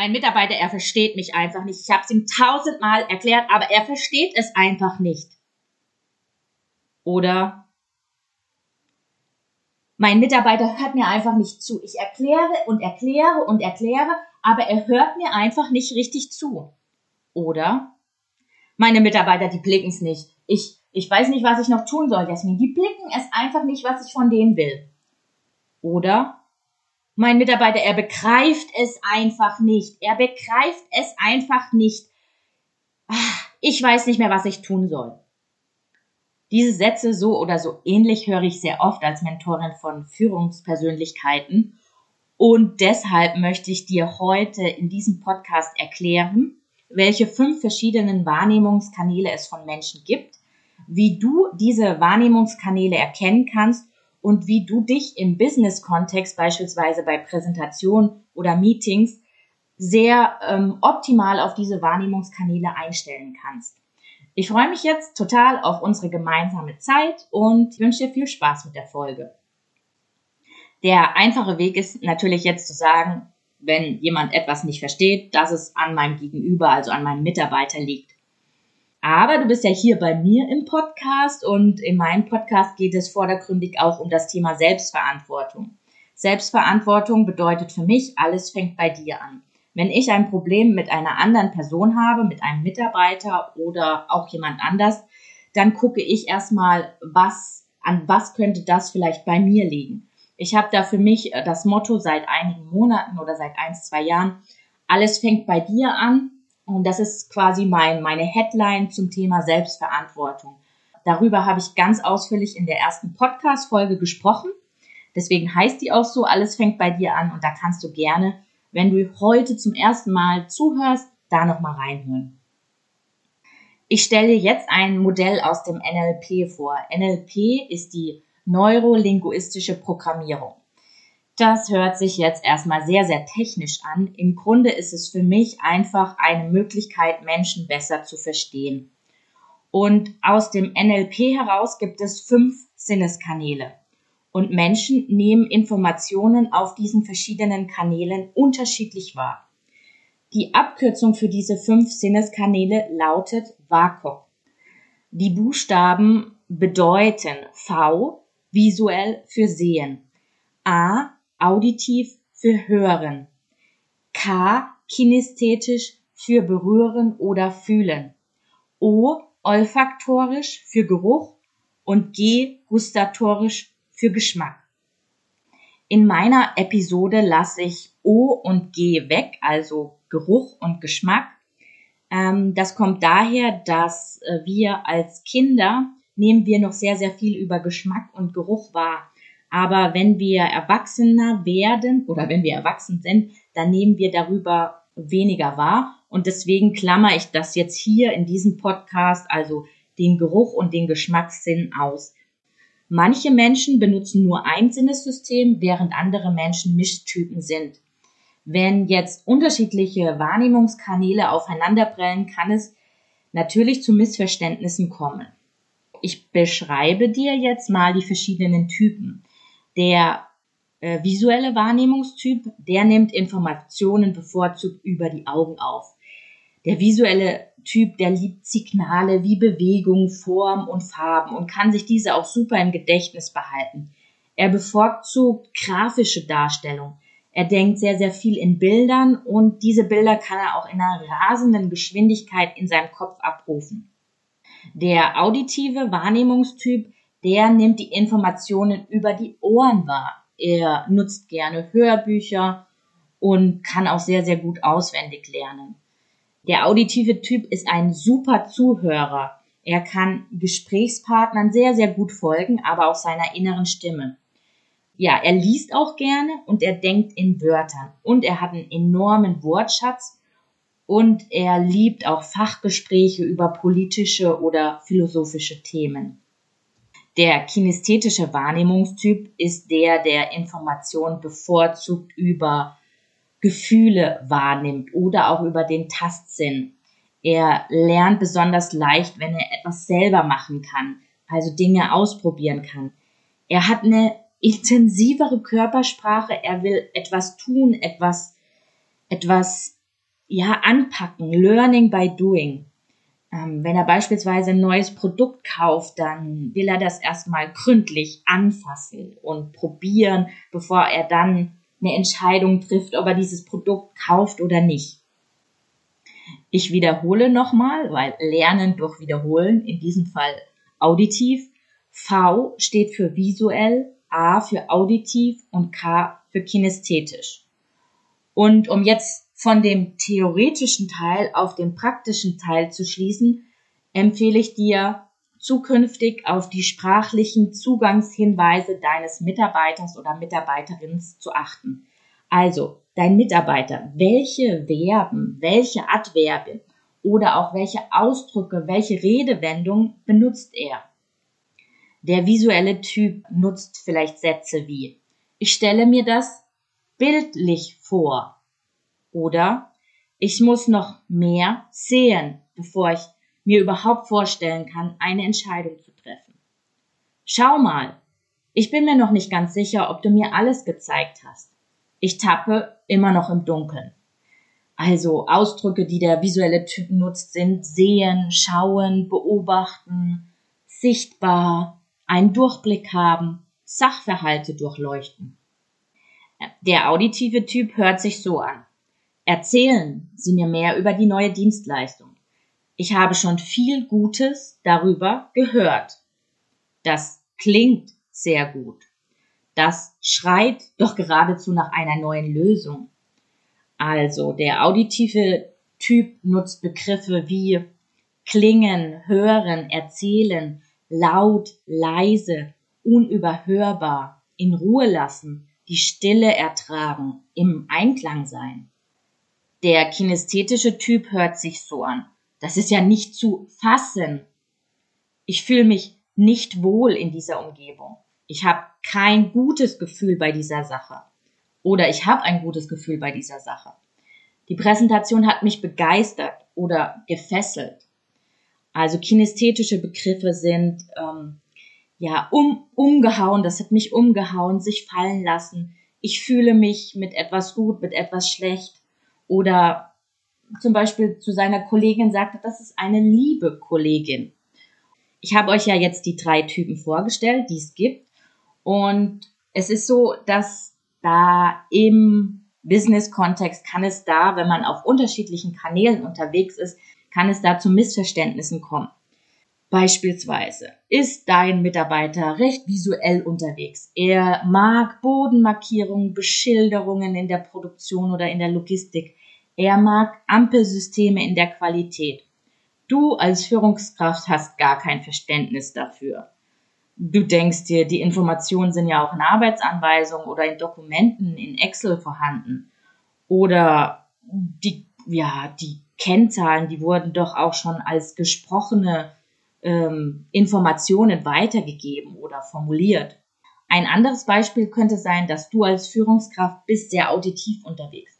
Mein Mitarbeiter, er versteht mich einfach nicht. Ich habe es ihm tausendmal erklärt, aber er versteht es einfach nicht. Oder mein Mitarbeiter hört mir einfach nicht zu. Ich erkläre und erkläre und erkläre, aber er hört mir einfach nicht richtig zu. Oder meine Mitarbeiter, die blicken es nicht. Ich ich weiß nicht, was ich noch tun soll, Jasmin. Die blicken es einfach nicht, was ich von denen will. Oder mein Mitarbeiter, er begreift es einfach nicht. Er begreift es einfach nicht. Ah, ich weiß nicht mehr, was ich tun soll. Diese Sätze so oder so ähnlich höre ich sehr oft als Mentorin von Führungspersönlichkeiten. Und deshalb möchte ich dir heute in diesem Podcast erklären, welche fünf verschiedenen Wahrnehmungskanäle es von Menschen gibt wie du diese Wahrnehmungskanäle erkennen kannst und wie du dich im Business-Kontext, beispielsweise bei Präsentationen oder Meetings, sehr ähm, optimal auf diese Wahrnehmungskanäle einstellen kannst. Ich freue mich jetzt total auf unsere gemeinsame Zeit und wünsche dir viel Spaß mit der Folge. Der einfache Weg ist natürlich jetzt zu sagen, wenn jemand etwas nicht versteht, dass es an meinem Gegenüber, also an meinem Mitarbeiter liegt. Aber du bist ja hier bei mir im Podcast und in meinem Podcast geht es vordergründig auch um das Thema Selbstverantwortung. Selbstverantwortung bedeutet für mich, alles fängt bei dir an. Wenn ich ein Problem mit einer anderen Person habe, mit einem Mitarbeiter oder auch jemand anders, dann gucke ich erstmal, was, an was könnte das vielleicht bei mir liegen. Ich habe da für mich das Motto seit einigen Monaten oder seit ein, zwei Jahren, alles fängt bei dir an und das ist quasi mein, meine Headline zum Thema Selbstverantwortung. Darüber habe ich ganz ausführlich in der ersten Podcast-Folge gesprochen. Deswegen heißt die auch so, alles fängt bei dir an und da kannst du gerne, wenn du heute zum ersten Mal zuhörst, da nochmal reinhören. Ich stelle jetzt ein Modell aus dem NLP vor. NLP ist die neurolinguistische Programmierung. Das hört sich jetzt erstmal sehr, sehr technisch an. Im Grunde ist es für mich einfach eine Möglichkeit, Menschen besser zu verstehen. Und aus dem NLP heraus gibt es fünf Sinneskanäle. Und Menschen nehmen Informationen auf diesen verschiedenen Kanälen unterschiedlich wahr. Die Abkürzung für diese fünf Sinneskanäle lautet WAKOK. Die Buchstaben bedeuten V visuell für sehen, A auditiv für hören, K kinästhetisch für berühren oder fühlen, O olfaktorisch für Geruch und G gustatorisch für Geschmack. In meiner Episode lasse ich O und G weg, also Geruch und Geschmack. Ähm, das kommt daher, dass äh, wir als Kinder nehmen wir noch sehr, sehr viel über Geschmack und Geruch wahr. Aber wenn wir erwachsener werden oder wenn wir erwachsen sind, dann nehmen wir darüber weniger wahr. Und deswegen klammer ich das jetzt hier in diesem Podcast, also den Geruch und den Geschmackssinn aus. Manche Menschen benutzen nur ein Sinnessystem, während andere Menschen Mischtypen sind. Wenn jetzt unterschiedliche Wahrnehmungskanäle aufeinanderprellen, kann es natürlich zu Missverständnissen kommen. Ich beschreibe dir jetzt mal die verschiedenen Typen. Der äh, visuelle Wahrnehmungstyp, der nimmt Informationen bevorzugt über die Augen auf. Der visuelle Typ, der liebt Signale wie Bewegung, Form und Farben und kann sich diese auch super im Gedächtnis behalten. Er bevorzugt grafische Darstellung. Er denkt sehr, sehr viel in Bildern und diese Bilder kann er auch in einer rasenden Geschwindigkeit in seinem Kopf abrufen. Der auditive Wahrnehmungstyp, der nimmt die Informationen über die Ohren wahr. Er nutzt gerne Hörbücher und kann auch sehr, sehr gut auswendig lernen. Der auditive Typ ist ein super Zuhörer. Er kann Gesprächspartnern sehr, sehr gut folgen, aber auch seiner inneren Stimme. ja, er liest auch gerne und er denkt in Wörtern und er hat einen enormen Wortschatz und er liebt auch Fachgespräche über politische oder philosophische Themen. Der kinästhetische Wahrnehmungstyp ist der, der Informationen bevorzugt über Gefühle wahrnimmt oder auch über den Tastsinn. Er lernt besonders leicht, wenn er etwas selber machen kann, also Dinge ausprobieren kann. Er hat eine intensivere Körpersprache, er will etwas tun, etwas, etwas, ja, anpacken, learning by doing. Ähm, wenn er beispielsweise ein neues Produkt kauft, dann will er das erstmal gründlich anfassen und probieren, bevor er dann eine Entscheidung trifft, ob er dieses Produkt kauft oder nicht. Ich wiederhole nochmal, weil Lernen durch Wiederholen, in diesem Fall auditiv. V steht für visuell, A für auditiv und K für kinästhetisch. Und um jetzt von dem theoretischen Teil auf den praktischen Teil zu schließen, empfehle ich dir, zukünftig auf die sprachlichen Zugangshinweise deines Mitarbeiters oder Mitarbeiterins zu achten. Also, dein Mitarbeiter, welche Verben, welche Adverben oder auch welche Ausdrücke, welche Redewendung benutzt er? Der visuelle Typ nutzt vielleicht Sätze wie ich stelle mir das bildlich vor oder ich muss noch mehr sehen, bevor ich mir überhaupt vorstellen kann, eine Entscheidung zu treffen. Schau mal, ich bin mir noch nicht ganz sicher, ob du mir alles gezeigt hast. Ich tappe immer noch im Dunkeln. Also Ausdrücke, die der visuelle Typ nutzt, sind sehen, schauen, beobachten, sichtbar, einen Durchblick haben, Sachverhalte durchleuchten. Der auditive Typ hört sich so an. Erzählen Sie mir mehr über die neue Dienstleistung. Ich habe schon viel Gutes darüber gehört. Das klingt sehr gut. Das schreit doch geradezu nach einer neuen Lösung. Also der auditive Typ nutzt Begriffe wie klingen, hören, erzählen, laut, leise, unüberhörbar, in Ruhe lassen, die Stille ertragen, im Einklang sein. Der kinästhetische Typ hört sich so an. Das ist ja nicht zu fassen. Ich fühle mich nicht wohl in dieser Umgebung. Ich habe kein gutes Gefühl bei dieser Sache. Oder ich habe ein gutes Gefühl bei dieser Sache. Die Präsentation hat mich begeistert oder gefesselt. Also kinästhetische Begriffe sind ähm, ja um, umgehauen, das hat mich umgehauen, sich fallen lassen. Ich fühle mich mit etwas gut, mit etwas schlecht. Oder zum Beispiel zu seiner Kollegin sagte, das ist eine liebe Kollegin. Ich habe euch ja jetzt die drei Typen vorgestellt, die es gibt. Und es ist so, dass da im Business-Kontext kann es da, wenn man auf unterschiedlichen Kanälen unterwegs ist, kann es da zu Missverständnissen kommen. Beispielsweise ist dein Mitarbeiter recht visuell unterwegs. Er mag Bodenmarkierungen, Beschilderungen in der Produktion oder in der Logistik. Er mag Ampelsysteme in der Qualität. Du als Führungskraft hast gar kein Verständnis dafür. Du denkst dir, die Informationen sind ja auch in Arbeitsanweisungen oder in Dokumenten in Excel vorhanden. Oder die, ja, die Kennzahlen, die wurden doch auch schon als gesprochene ähm, Informationen weitergegeben oder formuliert. Ein anderes Beispiel könnte sein, dass du als Führungskraft bist sehr auditiv unterwegs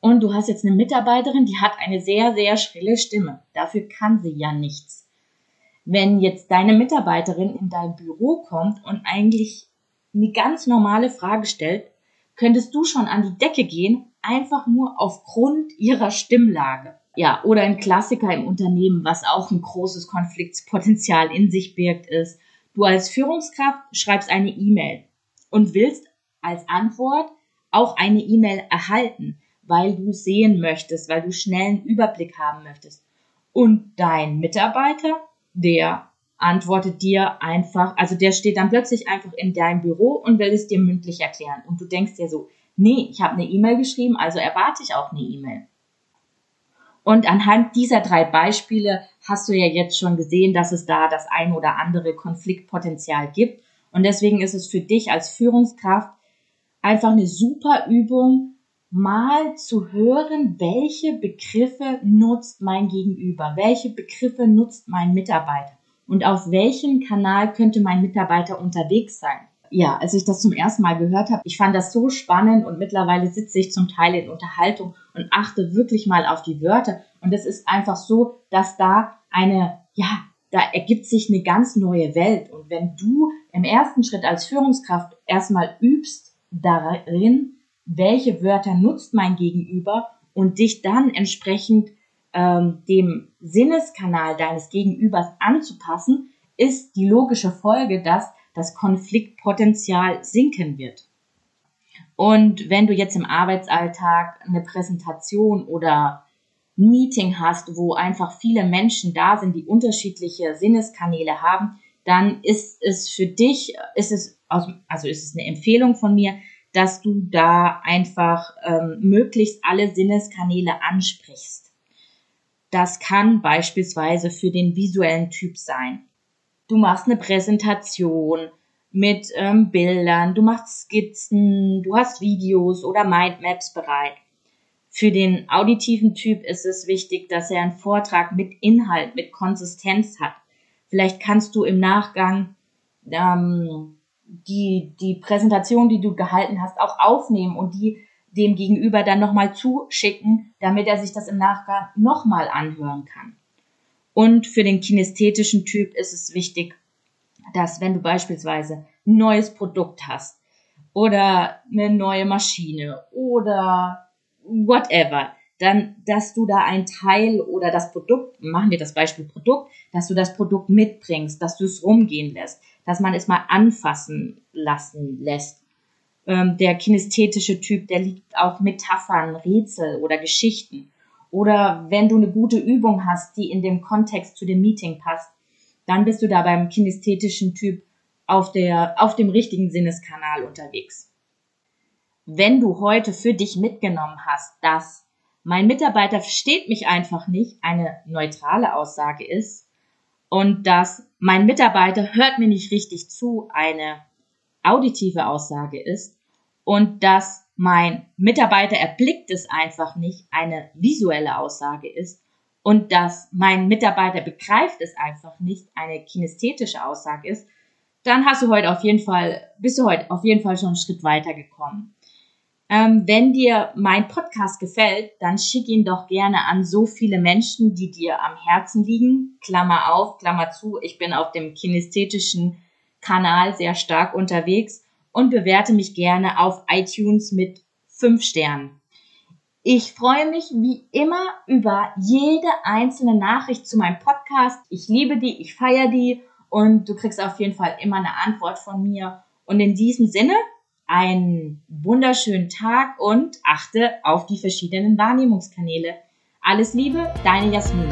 und du hast jetzt eine Mitarbeiterin, die hat eine sehr, sehr schrille Stimme. Dafür kann sie ja nichts. Wenn jetzt deine Mitarbeiterin in dein Büro kommt und eigentlich eine ganz normale Frage stellt, könntest du schon an die Decke gehen, einfach nur aufgrund ihrer Stimmlage. Ja, oder ein Klassiker im Unternehmen, was auch ein großes Konfliktpotenzial in sich birgt, ist, du als Führungskraft schreibst eine E-Mail und willst als Antwort auch eine E-Mail erhalten weil du sehen möchtest, weil du schnell einen Überblick haben möchtest. Und dein Mitarbeiter, der antwortet dir einfach, also der steht dann plötzlich einfach in deinem Büro und will es dir mündlich erklären. Und du denkst dir so, nee, ich habe eine E-Mail geschrieben, also erwarte ich auch eine E-Mail. Und anhand dieser drei Beispiele hast du ja jetzt schon gesehen, dass es da das ein oder andere Konfliktpotenzial gibt. Und deswegen ist es für dich als Führungskraft einfach eine super Übung, mal zu hören, welche Begriffe nutzt mein Gegenüber, welche Begriffe nutzt mein Mitarbeiter und auf welchem Kanal könnte mein Mitarbeiter unterwegs sein. Ja, als ich das zum ersten Mal gehört habe, ich fand das so spannend und mittlerweile sitze ich zum Teil in Unterhaltung und achte wirklich mal auf die Wörter. Und es ist einfach so, dass da eine, ja, da ergibt sich eine ganz neue Welt. Und wenn du im ersten Schritt als Führungskraft erstmal übst darin, welche Wörter nutzt mein Gegenüber und dich dann entsprechend ähm, dem Sinneskanal deines Gegenübers anzupassen, ist die logische Folge, dass das Konfliktpotenzial sinken wird. Und wenn du jetzt im Arbeitsalltag eine Präsentation oder ein Meeting hast, wo einfach viele Menschen da sind, die unterschiedliche Sinneskanäle haben, dann ist es für dich, ist es, also ist es eine Empfehlung von mir, dass du da einfach ähm, möglichst alle Sinneskanäle ansprichst. Das kann beispielsweise für den visuellen Typ sein. Du machst eine Präsentation mit ähm, Bildern, du machst Skizzen, du hast Videos oder Mindmaps bereit. Für den auditiven Typ ist es wichtig, dass er einen Vortrag mit Inhalt, mit Konsistenz hat. Vielleicht kannst du im Nachgang ähm, die, die Präsentation, die du gehalten hast, auch aufnehmen und die dem Gegenüber dann nochmal zuschicken, damit er sich das im Nachgang nochmal anhören kann. Und für den kinästhetischen Typ ist es wichtig, dass wenn du beispielsweise ein neues Produkt hast oder eine neue Maschine oder whatever, dann, dass du da ein Teil oder das Produkt, machen wir das Beispiel Produkt, dass du das Produkt mitbringst, dass du es rumgehen lässt, dass man es mal anfassen lassen lässt. Ähm, der kinästhetische Typ, der liebt auch Metaphern, Rätsel oder Geschichten. Oder wenn du eine gute Übung hast, die in dem Kontext zu dem Meeting passt, dann bist du da beim kinästhetischen Typ auf, der, auf dem richtigen Sinneskanal unterwegs. Wenn du heute für dich mitgenommen hast, dass mein Mitarbeiter versteht mich einfach nicht, eine neutrale Aussage ist, und dass mein Mitarbeiter hört mir nicht richtig zu, eine auditive Aussage ist und dass mein Mitarbeiter erblickt es einfach nicht, eine visuelle Aussage ist und dass mein Mitarbeiter begreift es einfach nicht, eine kinästhetische Aussage ist, dann hast du heute auf jeden Fall, bist du heute auf jeden Fall schon einen Schritt weiter gekommen. Ähm, wenn dir mein Podcast gefällt, dann schick ihn doch gerne an so viele Menschen, die dir am Herzen liegen. Klammer auf, Klammer zu. Ich bin auf dem kinästhetischen Kanal sehr stark unterwegs und bewerte mich gerne auf iTunes mit fünf Sternen. Ich freue mich wie immer über jede einzelne Nachricht zu meinem Podcast. Ich liebe die, ich feiere die und du kriegst auf jeden Fall immer eine Antwort von mir. Und in diesem Sinne einen wunderschönen Tag und achte auf die verschiedenen Wahrnehmungskanäle. Alles Liebe, deine Jasmin.